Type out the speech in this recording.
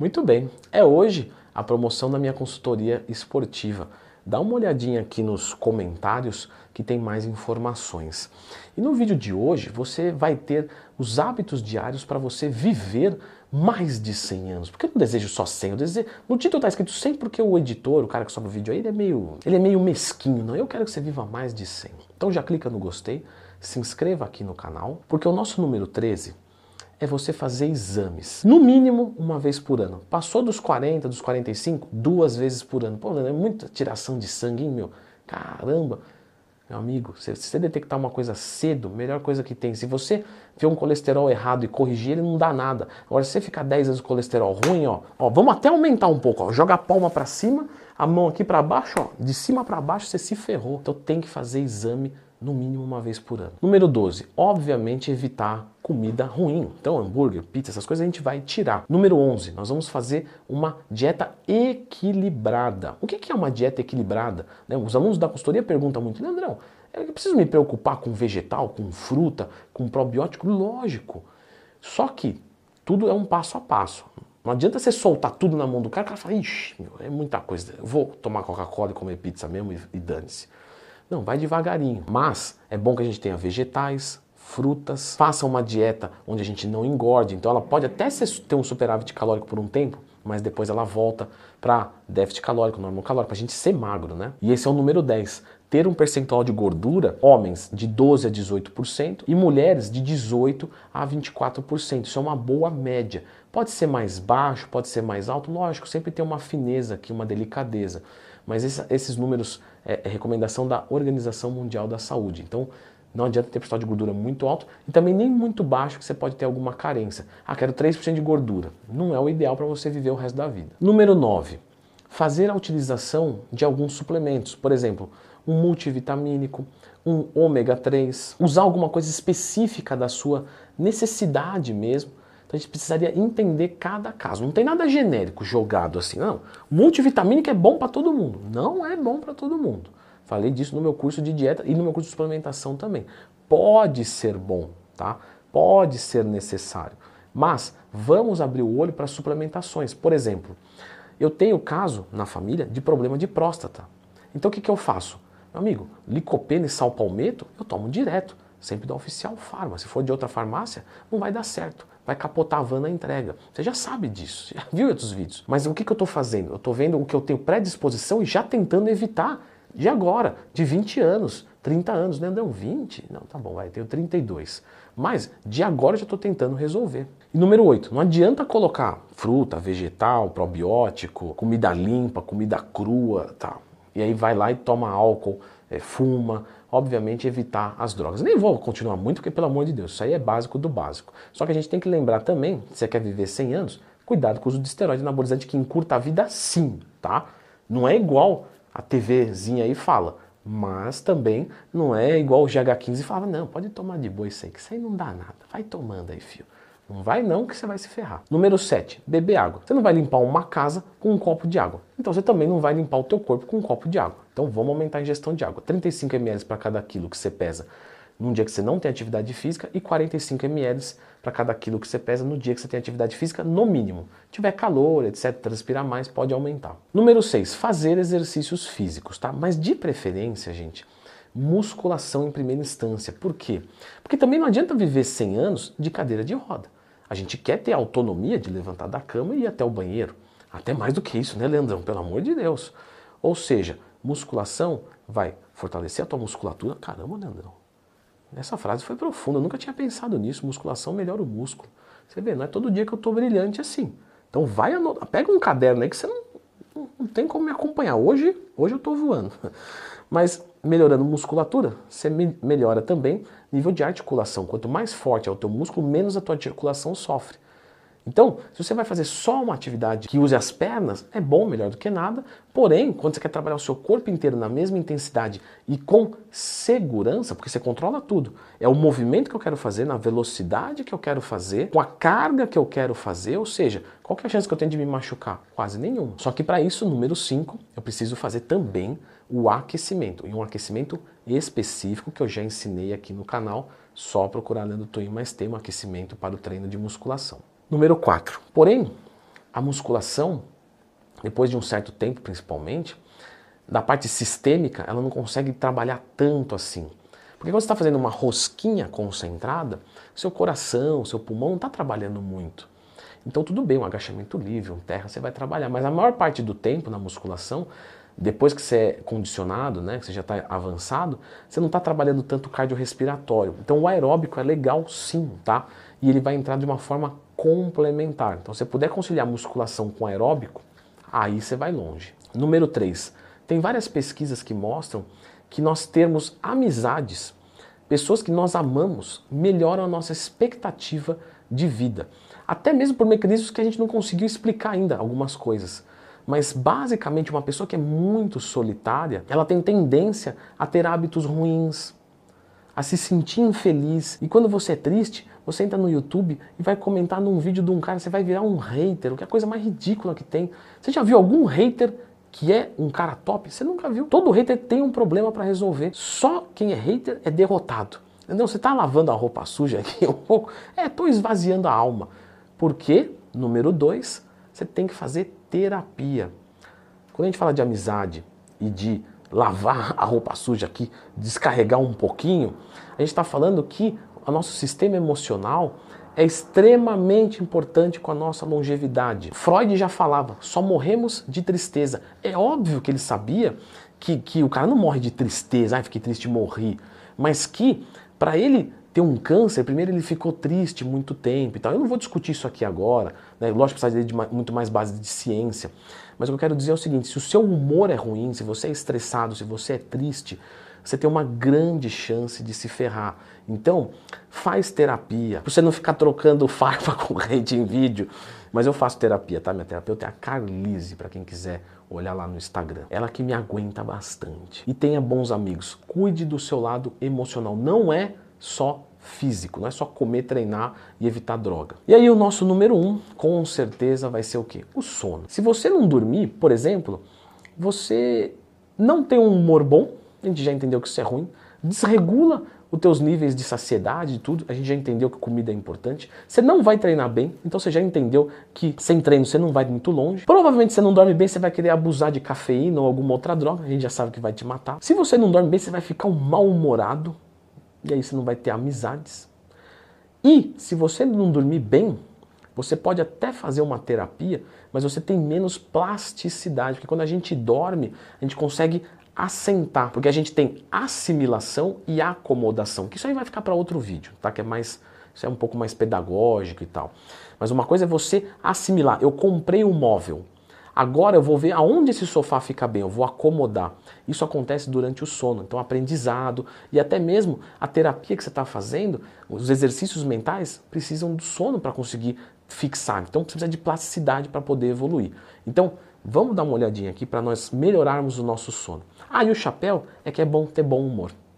Muito bem, é hoje a promoção da minha consultoria esportiva. Dá uma olhadinha aqui nos comentários que tem mais informações. E no vídeo de hoje você vai ter os hábitos diários para você viver mais de 100 anos. Porque eu não desejo só 100, eu desejo... no título está escrito 100 porque o editor, o cara que sobe o vídeo aí, ele é meio, ele é meio mesquinho, não? Eu quero que você viva mais de 100. Então já clica no gostei, se inscreva aqui no canal, porque o nosso número 13 é você fazer exames. No mínimo uma vez por ano. Passou dos 40, dos 45, duas vezes por ano. Pô, é muita tiração de sangue, hein, meu? Caramba! Meu amigo, se você detectar uma coisa cedo, melhor coisa que tem. Se você vê um colesterol errado e corrigir ele, não dá nada. Agora, se você ficar 10 anos com colesterol ruim, ó, ó, vamos até aumentar um pouco, ó. Joga a palma para cima, a mão aqui para baixo, ó. De cima para baixo você se ferrou. Então tem que fazer exame no mínimo uma vez por ano. Número 12, obviamente evitar comida ruim. Então, hambúrguer, pizza, essas coisas a gente vai tirar. Número 11, nós vamos fazer uma dieta equilibrada. O que é uma dieta equilibrada? Né, os alunos da consultoria perguntam muito, Leandrão, eu preciso me preocupar com vegetal, com fruta, com probiótico? Lógico. Só que tudo é um passo a passo. Não adianta você soltar tudo na mão do cara, o cara fala, ixi, meu, é muita coisa, eu vou tomar Coca-Cola e comer pizza mesmo e, e dane-se. Não, vai devagarinho. Mas é bom que a gente tenha vegetais, frutas, faça uma dieta onde a gente não engorde. Então ela pode até ter um superávit calórico por um tempo, mas depois ela volta para déficit calórico, normal calórico, para a gente ser magro, né? E esse é o número 10. Ter um percentual de gordura, homens de 12 a 18% e mulheres de 18 a 24%. Isso é uma boa média. Pode ser mais baixo, pode ser mais alto, lógico, sempre tem uma fineza aqui, uma delicadeza. Mas esse, esses números é, é, recomendação da Organização Mundial da Saúde. Então, não adianta ter percentual de gordura muito alto e também nem muito baixo, que você pode ter alguma carência. Ah, quero 3% de gordura. Não é o ideal para você viver o resto da vida. Número 9. Fazer a utilização de alguns suplementos. Por exemplo, um multivitamínico, um ômega 3. Usar alguma coisa específica da sua necessidade mesmo então a gente precisaria entender cada caso. Não tem nada genérico jogado assim, não. Multivitamínico é bom para todo mundo. Não é bom para todo mundo. Falei disso no meu curso de dieta e no meu curso de suplementação também. Pode ser bom, tá? Pode ser necessário. Mas vamos abrir o olho para suplementações. Por exemplo, eu tenho caso na família de problema de próstata. Então o que, que eu faço? Meu amigo, licopeno e sal palmeto eu tomo direto, sempre da oficial farma. Se for de outra farmácia, não vai dar certo vai capotar a van na entrega. Você já sabe disso, já viu outros vídeos. Mas o que, que eu estou fazendo? Eu estou vendo o que eu tenho predisposição e já tentando evitar de agora, de 20 anos, 30 anos, né? Não, 20? Não, tá bom, vai, eu tenho 32. Mas de agora eu já estou tentando resolver. E número 8, não adianta colocar fruta, vegetal, probiótico, comida limpa, comida crua, tá. E aí vai lá e toma álcool, é, fuma, obviamente evitar as drogas. Nem vou continuar muito, porque pelo amor de Deus, isso aí é básico do básico. Só que a gente tem que lembrar também, se você quer viver 100 anos, cuidado com o uso de esteroide anabolizante que encurta a vida sim, tá? Não é igual a TVzinha aí fala, mas também não é igual o GH15 fala, não, pode tomar de boa isso aí, que isso aí não dá nada. Vai tomando aí, filho. Não vai não que você vai se ferrar. Número 7, beber água. Você não vai limpar uma casa com um copo de água. Então você também não vai limpar o teu corpo com um copo de água. Então vamos aumentar a ingestão de água. 35 ml para cada quilo que você pesa num dia que você não tem atividade física e 45 ml para cada quilo que você pesa no dia que você tem atividade física, no mínimo. Se tiver calor, etc, transpirar mais, pode aumentar. Número 6, fazer exercícios físicos, tá? Mas de preferência, gente, musculação em primeira instância. Por quê? Porque também não adianta viver 100 anos de cadeira de roda. A gente quer ter autonomia de levantar da cama e ir até o banheiro. Até mais do que isso, né, Leandrão? Pelo amor de Deus. Ou seja, musculação vai fortalecer a tua musculatura. Caramba, Leandrão. Essa frase foi profunda, eu nunca tinha pensado nisso. Musculação melhora o músculo. Você vê, não é todo dia que eu estou brilhante assim. Então vai anotar, pega um caderno aí que você não, não tem como me acompanhar. Hoje, hoje eu estou voando. Mas melhorando musculatura, você melhora também nível de articulação. Quanto mais forte é o teu músculo, menos a tua articulação sofre. Então, se você vai fazer só uma atividade que use as pernas, é bom, melhor do que nada. Porém, quando você quer trabalhar o seu corpo inteiro na mesma intensidade e com segurança, porque você controla tudo, é o movimento que eu quero fazer, na velocidade que eu quero fazer, com a carga que eu quero fazer, ou seja, qual é a chance que eu tenho de me machucar? Quase nenhuma. Só que para isso, número 5, eu preciso fazer também o aquecimento, e um aquecimento específico que eu já ensinei aqui no canal, só procurar Leandro Twin, mas tem um aquecimento para o treino de musculação. Número 4. Porém, a musculação, depois de um certo tempo principalmente, da parte sistêmica, ela não consegue trabalhar tanto assim. Porque quando você está fazendo uma rosquinha concentrada, seu coração, seu pulmão não está trabalhando muito. Então tudo bem, um agachamento livre, um terra, você vai trabalhar. Mas a maior parte do tempo na musculação, depois que você é condicionado, né, que você já está avançado, você não está trabalhando tanto cardiorrespiratório. Então o aeróbico é legal sim, tá? E ele vai entrar de uma forma complementar. Então se você puder conciliar musculação com aeróbico, aí você vai longe. Número 3. Tem várias pesquisas que mostram que nós termos amizades, pessoas que nós amamos, melhoram a nossa expectativa de vida. Até mesmo por mecanismos que a gente não conseguiu explicar ainda algumas coisas. Mas basicamente uma pessoa que é muito solitária, ela tem tendência a ter hábitos ruins, a se sentir infeliz. E quando você é triste, você entra no YouTube e vai comentar num vídeo de um cara, você vai virar um hater, que é a coisa mais ridícula que tem. Você já viu algum hater que é um cara top? Você nunca viu. Todo hater tem um problema para resolver. Só quem é hater é derrotado. Entendeu? Você está lavando a roupa suja aqui um pouco? É, estou esvaziando a alma. Porque, número dois, você tem que fazer terapia. Quando a gente fala de amizade e de lavar a roupa suja aqui, descarregar um pouquinho, a gente está falando que o nosso sistema emocional é extremamente importante com a nossa longevidade. Freud já falava, só morremos de tristeza. É óbvio que ele sabia que, que o cara não morre de tristeza, ai, fiquei triste morri, mas que para ele ter um câncer, primeiro ele ficou triste muito tempo e tal. Eu não vou discutir isso aqui agora, né? lógico que precisa de muito mais base de ciência, mas o que eu quero dizer é o seguinte, se o seu humor é ruim, se você é estressado, se você é triste, você tem uma grande chance de se ferrar. Então, faz terapia. Pra você não ficar trocando farpa com rede em vídeo. Mas eu faço terapia, tá? Minha terapeuta é a Carlise, para quem quiser olhar lá no Instagram. Ela que me aguenta bastante. E tenha bons amigos. Cuide do seu lado emocional. Não é só físico, não é só comer, treinar e evitar droga. E aí o nosso número um, com certeza, vai ser o quê? O sono. Se você não dormir, por exemplo, você não tem um humor bom, a gente já entendeu que isso é ruim, desregula os teus níveis de saciedade e tudo, a gente já entendeu que comida é importante. Você não vai treinar bem, então você já entendeu que sem treino você não vai muito longe. Provavelmente você não dorme bem, você vai querer abusar de cafeína ou alguma outra droga, a gente já sabe que vai te matar. Se você não dorme bem, você vai ficar um mal-humorado, e aí você não vai ter amizades. E se você não dormir bem, você pode até fazer uma terapia, mas você tem menos plasticidade, porque quando a gente dorme, a gente consegue assentar, porque a gente tem assimilação e acomodação, que isso aí vai ficar para outro vídeo, tá? Que é mais isso é um pouco mais pedagógico e tal. Mas uma coisa é você assimilar. Eu comprei um móvel. Agora eu vou ver aonde esse sofá fica bem, eu vou acomodar. Isso acontece durante o sono. Então, aprendizado e até mesmo a terapia que você está fazendo, os exercícios mentais precisam do sono para conseguir fixar. Então, precisa de plasticidade para poder evoluir. Então, vamos dar uma olhadinha aqui para nós melhorarmos o nosso sono. Ah, e o chapéu é que é bom ter bom humor.